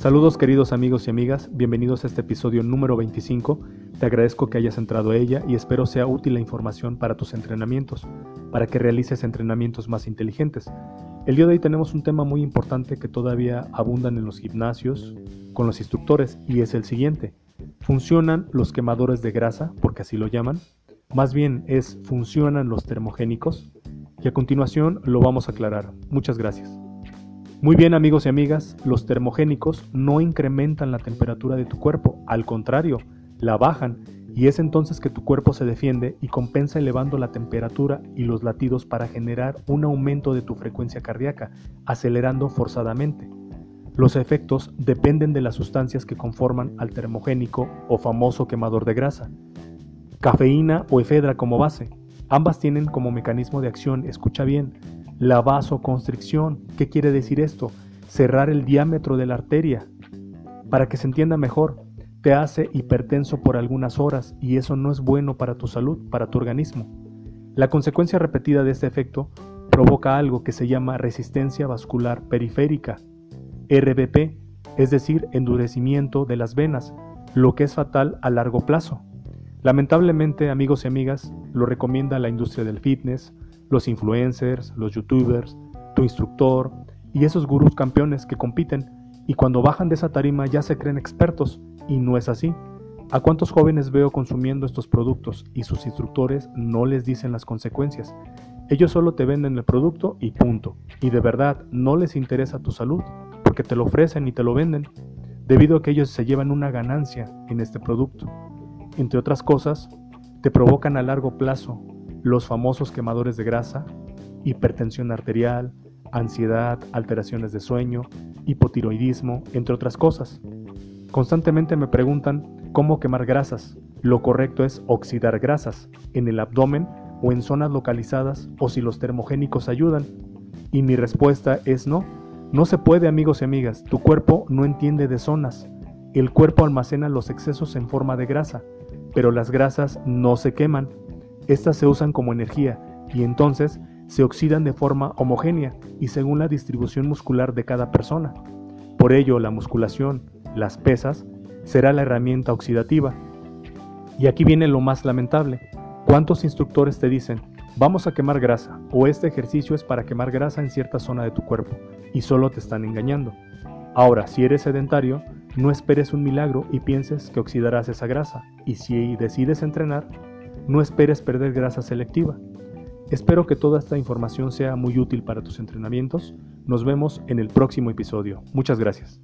Saludos queridos amigos y amigas, bienvenidos a este episodio número 25. Te agradezco que hayas entrado a ella y espero sea útil la información para tus entrenamientos, para que realices entrenamientos más inteligentes. El día de hoy tenemos un tema muy importante que todavía abundan en los gimnasios con los instructores y es el siguiente. ¿Funcionan los quemadores de grasa, porque así lo llaman? Más bien es ¿funcionan los termogénicos? Y a continuación lo vamos a aclarar. Muchas gracias. Muy bien amigos y amigas, los termogénicos no incrementan la temperatura de tu cuerpo, al contrario, la bajan y es entonces que tu cuerpo se defiende y compensa elevando la temperatura y los latidos para generar un aumento de tu frecuencia cardíaca, acelerando forzadamente. Los efectos dependen de las sustancias que conforman al termogénico o famoso quemador de grasa. Cafeína o efedra como base. Ambas tienen como mecanismo de acción, escucha bien, la vasoconstricción, ¿qué quiere decir esto? Cerrar el diámetro de la arteria. Para que se entienda mejor, te hace hipertenso por algunas horas y eso no es bueno para tu salud, para tu organismo. La consecuencia repetida de este efecto provoca algo que se llama resistencia vascular periférica, RBP, es decir, endurecimiento de las venas, lo que es fatal a largo plazo. Lamentablemente, amigos y amigas, lo recomienda la industria del fitness, los influencers, los youtubers, tu instructor y esos gurús campeones que compiten y cuando bajan de esa tarima ya se creen expertos y no es así. ¿A cuántos jóvenes veo consumiendo estos productos y sus instructores no les dicen las consecuencias? Ellos solo te venden el producto y punto. Y de verdad no les interesa tu salud porque te lo ofrecen y te lo venden, debido a que ellos se llevan una ganancia en este producto. Entre otras cosas, te provocan a largo plazo los famosos quemadores de grasa, hipertensión arterial, ansiedad, alteraciones de sueño, hipotiroidismo, entre otras cosas. Constantemente me preguntan cómo quemar grasas. Lo correcto es oxidar grasas en el abdomen o en zonas localizadas o si los termogénicos ayudan. Y mi respuesta es no. No se puede amigos y amigas. Tu cuerpo no entiende de zonas. El cuerpo almacena los excesos en forma de grasa, pero las grasas no se queman, estas se usan como energía y entonces se oxidan de forma homogénea y según la distribución muscular de cada persona. Por ello, la musculación, las pesas, será la herramienta oxidativa. Y aquí viene lo más lamentable. ¿Cuántos instructores te dicen, vamos a quemar grasa o este ejercicio es para quemar grasa en cierta zona de tu cuerpo y solo te están engañando? Ahora, si eres sedentario, no esperes un milagro y pienses que oxidarás esa grasa. Y si decides entrenar, no esperes perder grasa selectiva. Espero que toda esta información sea muy útil para tus entrenamientos. Nos vemos en el próximo episodio. Muchas gracias.